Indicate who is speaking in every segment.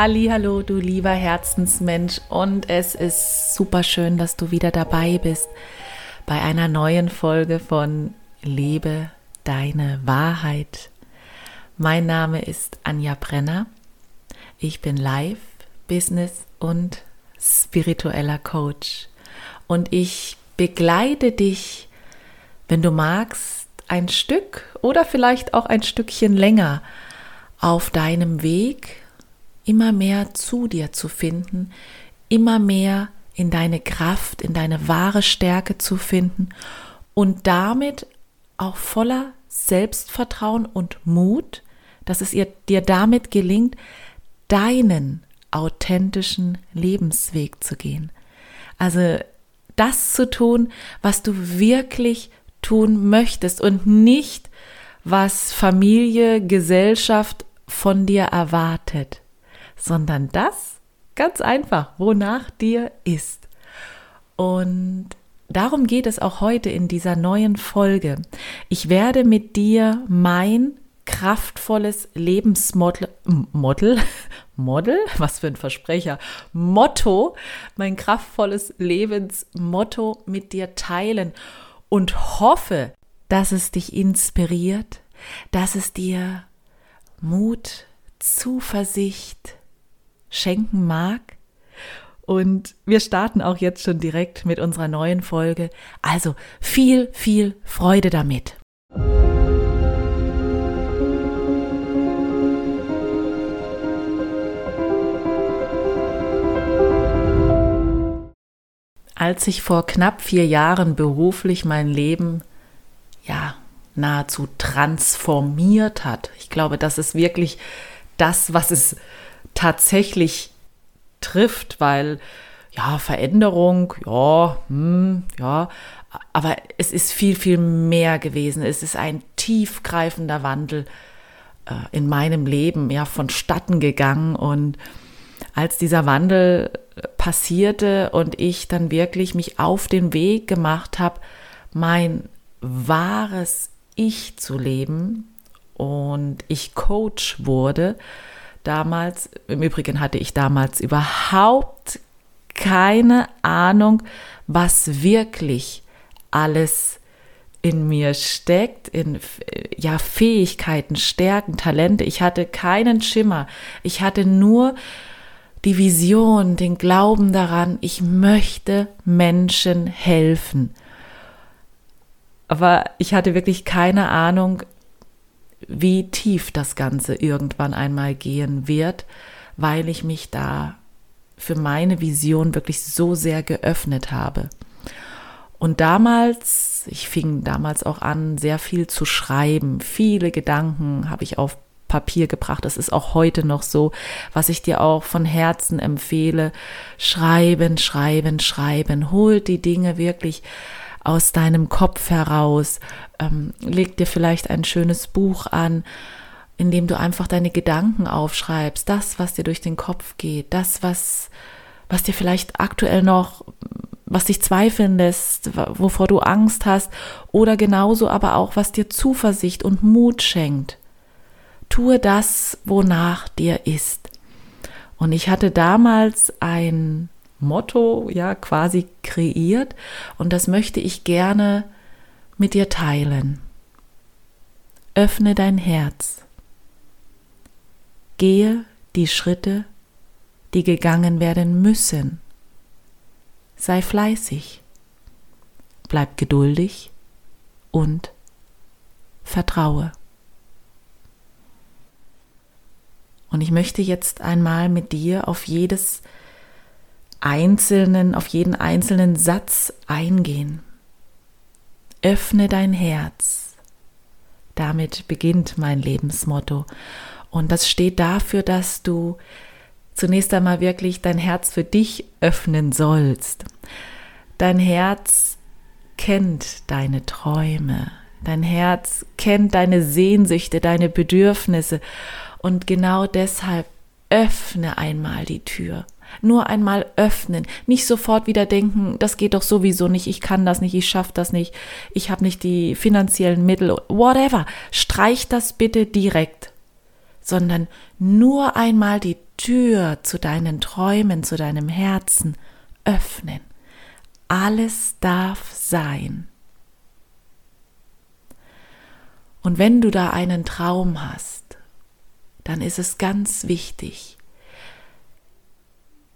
Speaker 1: Hallo, du lieber Herzensmensch und es ist super schön, dass du wieder dabei bist bei einer neuen Folge von Lebe deine Wahrheit. Mein Name ist Anja Brenner. Ich bin Live, Business und spiritueller Coach und ich begleite dich, wenn du magst, ein Stück oder vielleicht auch ein Stückchen länger auf deinem Weg immer mehr zu dir zu finden, immer mehr in deine Kraft, in deine wahre Stärke zu finden und damit auch voller Selbstvertrauen und Mut, dass es ihr, dir damit gelingt, deinen authentischen Lebensweg zu gehen. Also das zu tun, was du wirklich tun möchtest und nicht, was Familie, Gesellschaft von dir erwartet sondern das ganz einfach, wonach dir ist. Und darum geht es auch heute in dieser neuen Folge. Ich werde mit dir mein kraftvolles Lebensmodel, Model, Model, was für ein Versprecher, Motto, mein kraftvolles Lebensmotto mit dir teilen und hoffe, dass es dich inspiriert, dass es dir Mut, Zuversicht, schenken mag. Und wir starten auch jetzt schon direkt mit unserer neuen Folge. Also viel, viel Freude damit. Als sich vor knapp vier Jahren beruflich mein Leben ja nahezu transformiert hat, ich glaube, das ist wirklich das, was es tatsächlich trifft, weil ja, Veränderung, ja, hm, ja, aber es ist viel, viel mehr gewesen. Es ist ein tiefgreifender Wandel äh, in meinem Leben, ja, vonstatten gegangen. Und als dieser Wandel äh, passierte und ich dann wirklich mich auf den Weg gemacht habe, mein wahres Ich zu leben und ich Coach wurde, damals, im Übrigen hatte ich damals überhaupt keine Ahnung, was wirklich alles in mir steckt, in ja Fähigkeiten, Stärken, Talente. Ich hatte keinen Schimmer. Ich hatte nur die Vision, den Glauben daran, ich möchte Menschen helfen. Aber ich hatte wirklich keine Ahnung, wie tief das Ganze irgendwann einmal gehen wird, weil ich mich da für meine Vision wirklich so sehr geöffnet habe. Und damals, ich fing damals auch an, sehr viel zu schreiben. Viele Gedanken habe ich auf Papier gebracht. Das ist auch heute noch so, was ich dir auch von Herzen empfehle. Schreiben, schreiben, schreiben. Holt die Dinge wirklich aus deinem Kopf heraus. Ähm, leg dir vielleicht ein schönes Buch an, in dem du einfach deine Gedanken aufschreibst, das, was dir durch den Kopf geht, das, was, was dir vielleicht aktuell noch, was dich zweifeln lässt, wovor du Angst hast, oder genauso aber auch, was dir Zuversicht und Mut schenkt. Tue das, wonach dir ist. Und ich hatte damals ein Motto ja quasi kreiert und das möchte ich gerne mit dir teilen. Öffne dein Herz. Gehe die Schritte, die gegangen werden müssen. Sei fleißig. Bleib geduldig und vertraue. Und ich möchte jetzt einmal mit dir auf jedes einzelnen, auf jeden einzelnen Satz eingehen. Öffne dein Herz. Damit beginnt mein Lebensmotto. Und das steht dafür, dass du zunächst einmal wirklich dein Herz für dich öffnen sollst. Dein Herz kennt deine Träume. Dein Herz kennt deine Sehnsüchte, deine Bedürfnisse. Und genau deshalb öffne einmal die Tür nur einmal öffnen, nicht sofort wieder denken, das geht doch sowieso nicht, ich kann das nicht, ich schaffe das nicht, ich habe nicht die finanziellen Mittel, whatever. Streich das bitte direkt, sondern nur einmal die Tür zu deinen Träumen, zu deinem Herzen öffnen. Alles darf sein. Und wenn du da einen Traum hast, dann ist es ganz wichtig,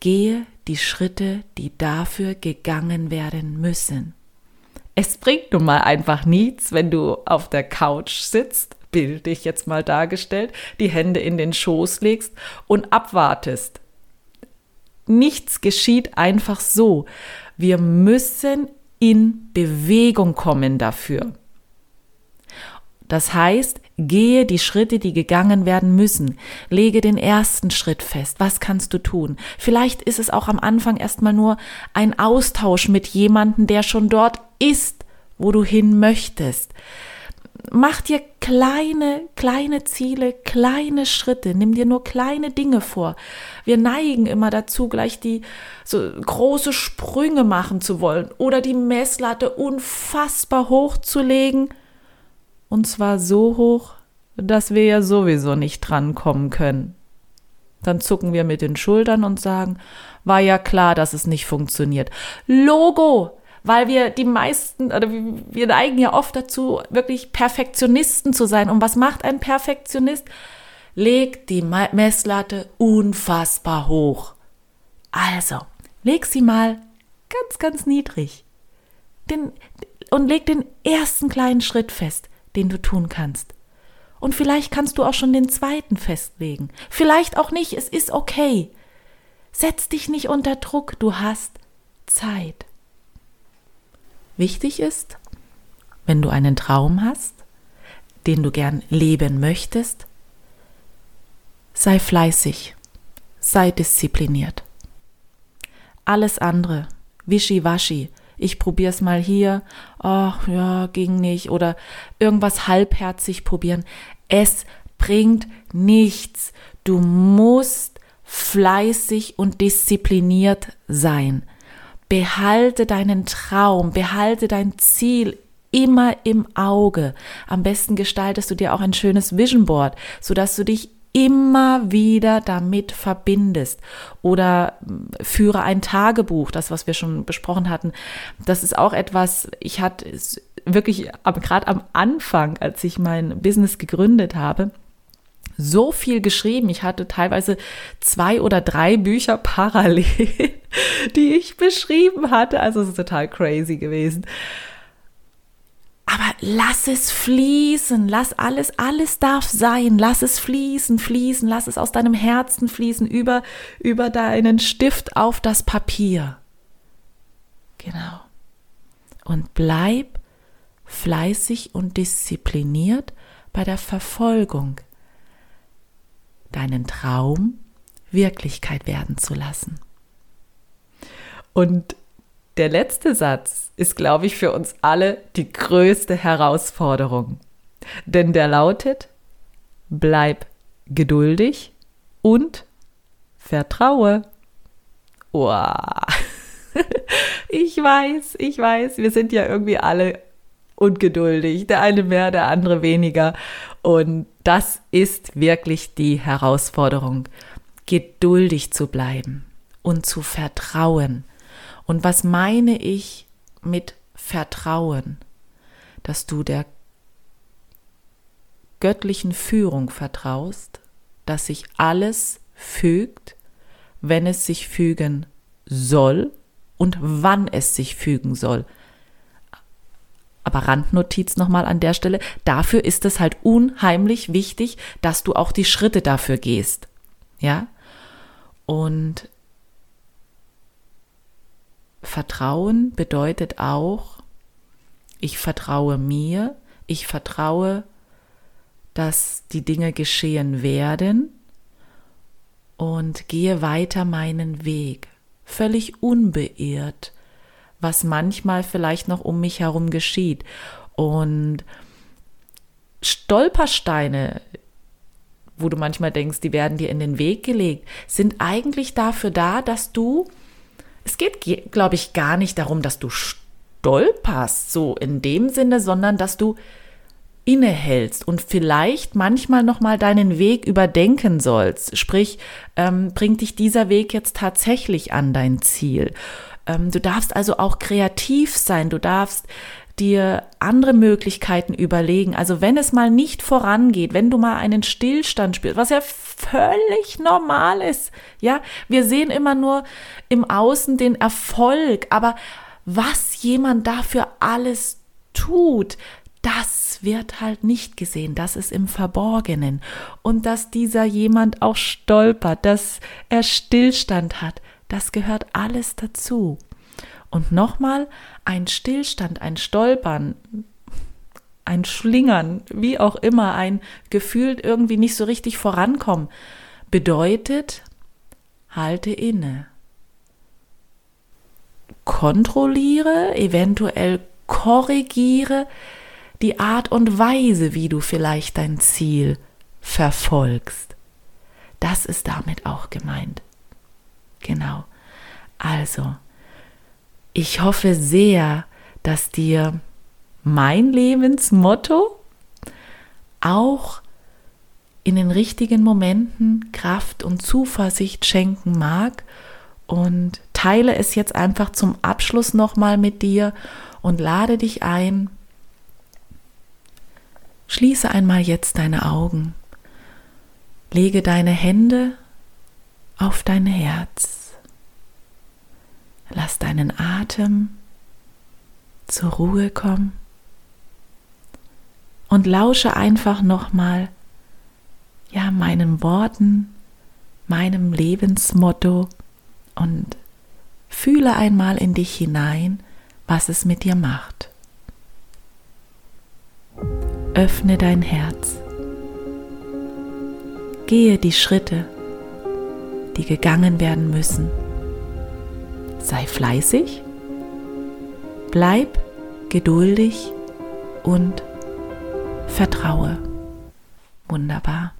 Speaker 1: gehe die Schritte, die dafür gegangen werden müssen. Es bringt nun mal einfach nichts, wenn du auf der Couch sitzt, bildlich jetzt mal dargestellt, die Hände in den Schoß legst und abwartest. Nichts geschieht einfach so. Wir müssen in Bewegung kommen dafür. Das heißt, gehe die Schritte, die gegangen werden müssen. Lege den ersten Schritt fest. Was kannst du tun? Vielleicht ist es auch am Anfang erstmal nur ein Austausch mit jemandem, der schon dort ist, wo du hin möchtest. Mach dir kleine, kleine Ziele, kleine Schritte. Nimm dir nur kleine Dinge vor. Wir neigen immer dazu, gleich die so große Sprünge machen zu wollen oder die Messlatte unfassbar hoch zu legen und zwar so hoch, dass wir ja sowieso nicht drankommen können. Dann zucken wir mit den Schultern und sagen, war ja klar, dass es nicht funktioniert. Logo! Weil wir die meisten, oder wir neigen ja oft dazu, wirklich Perfektionisten zu sein. Und was macht ein Perfektionist? Legt die Messlatte unfassbar hoch. Also, leg sie mal ganz, ganz niedrig. Den, und leg den ersten kleinen Schritt fest den du tun kannst. Und vielleicht kannst du auch schon den zweiten festlegen. Vielleicht auch nicht, es ist okay. Setz dich nicht unter Druck, du hast Zeit. Wichtig ist, wenn du einen Traum hast, den du gern leben möchtest, sei fleißig, sei diszipliniert. Alles andere, wischiwaschi, ich probiere es mal hier, ach ja, ging nicht oder irgendwas halbherzig probieren. Es bringt nichts. Du musst fleißig und diszipliniert sein. Behalte deinen Traum, behalte dein Ziel immer im Auge. Am besten gestaltest du dir auch ein schönes Vision Board, sodass du dich immer wieder damit verbindest oder hm, führe ein Tagebuch, das was wir schon besprochen hatten. Das ist auch etwas, ich hatte wirklich gerade am Anfang, als ich mein Business gegründet habe, so viel geschrieben. Ich hatte teilweise zwei oder drei Bücher parallel, die ich beschrieben hatte. Also es ist total crazy gewesen. Aber lass es fließen, lass alles, alles darf sein, lass es fließen, fließen, lass es aus deinem Herzen fließen, über, über deinen Stift auf das Papier. Genau. Und bleib fleißig und diszipliniert bei der Verfolgung, deinen Traum Wirklichkeit werden zu lassen. Und der letzte Satz ist, glaube ich, für uns alle die größte Herausforderung. Denn der lautet, bleib geduldig und vertraue. Wow. Ich weiß, ich weiß, wir sind ja irgendwie alle ungeduldig, der eine mehr, der andere weniger. Und das ist wirklich die Herausforderung, geduldig zu bleiben und zu vertrauen und was meine ich mit Vertrauen? Dass du der göttlichen Führung vertraust, dass sich alles fügt, wenn es sich fügen soll und wann es sich fügen soll. Aber Randnotiz nochmal an der Stelle, dafür ist es halt unheimlich wichtig, dass du auch die Schritte dafür gehst. Ja? Und Vertrauen bedeutet auch, ich vertraue mir, ich vertraue, dass die Dinge geschehen werden und gehe weiter meinen Weg, völlig unbeirrt, was manchmal vielleicht noch um mich herum geschieht. Und Stolpersteine, wo du manchmal denkst, die werden dir in den Weg gelegt, sind eigentlich dafür da, dass du es geht, glaube ich, gar nicht darum, dass du stolperst, so in dem Sinne, sondern dass du innehältst und vielleicht manchmal nochmal deinen Weg überdenken sollst. Sprich, ähm, bringt dich dieser Weg jetzt tatsächlich an dein Ziel? Ähm, du darfst also auch kreativ sein. Du darfst dir andere Möglichkeiten überlegen. Also wenn es mal nicht vorangeht, wenn du mal einen Stillstand spürst, was ja völlig normal ist. Ja, wir sehen immer nur im Außen den Erfolg, aber was jemand dafür alles tut, das wird halt nicht gesehen, das ist im Verborgenen. Und dass dieser jemand auch stolpert, dass er Stillstand hat, das gehört alles dazu. Und nochmal, ein Stillstand, ein Stolpern, ein Schlingern, wie auch immer, ein gefühlt irgendwie nicht so richtig vorankommen, bedeutet, halte inne. Kontrolliere, eventuell korrigiere, die Art und Weise, wie du vielleicht dein Ziel verfolgst. Das ist damit auch gemeint. Genau. Also, ich hoffe sehr, dass dir mein Lebensmotto auch in den richtigen Momenten Kraft und Zuversicht schenken mag und teile es jetzt einfach zum Abschluss nochmal mit dir und lade dich ein, Schließe einmal jetzt deine Augen. Lege deine Hände auf dein Herz. Lass deinen Atem zur Ruhe kommen und lausche einfach nochmal ja meinen Worten, meinem Lebensmotto und fühle einmal in dich hinein, was es mit dir macht öffne dein Herz. Gehe die Schritte, die gegangen werden müssen. Sei fleißig, bleib geduldig und vertraue. Wunderbar.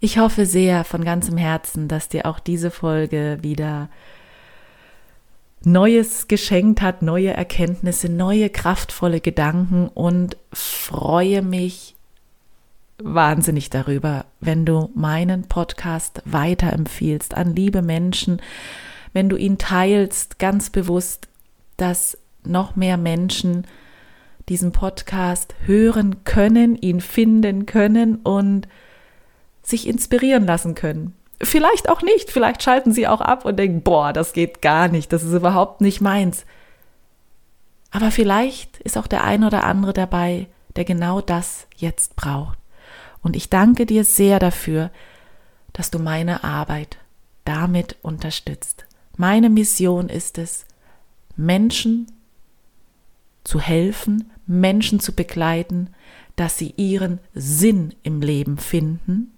Speaker 1: Ich hoffe sehr von ganzem Herzen, dass dir auch diese Folge wieder Neues geschenkt hat, neue Erkenntnisse, neue kraftvolle Gedanken und freue mich wahnsinnig darüber, wenn du meinen Podcast weiterempfiehlst an liebe Menschen, wenn du ihn teilst, ganz bewusst, dass noch mehr Menschen diesen Podcast hören können, ihn finden können und sich inspirieren lassen können. Vielleicht auch nicht, vielleicht schalten sie auch ab und denken, boah, das geht gar nicht, das ist überhaupt nicht meins. Aber vielleicht ist auch der ein oder andere dabei, der genau das jetzt braucht. Und ich danke dir sehr dafür, dass du meine Arbeit damit unterstützt. Meine Mission ist es, Menschen zu helfen, Menschen zu begleiten, dass sie ihren Sinn im Leben finden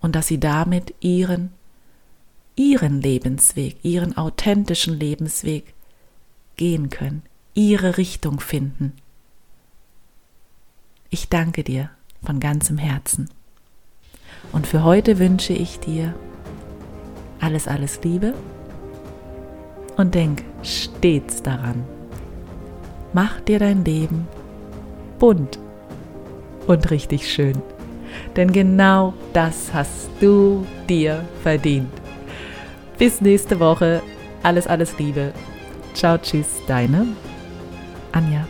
Speaker 1: und dass sie damit ihren, ihren Lebensweg, ihren authentischen Lebensweg gehen können, ihre Richtung finden. Ich danke dir von ganzem Herzen. Und für heute wünsche ich dir alles, alles Liebe und denk stets daran. Mach dir dein Leben bunt und richtig schön denn genau das hast du dir verdient. Bis nächste Woche. Alles, alles Liebe. Ciao, tschüss, deine Anja.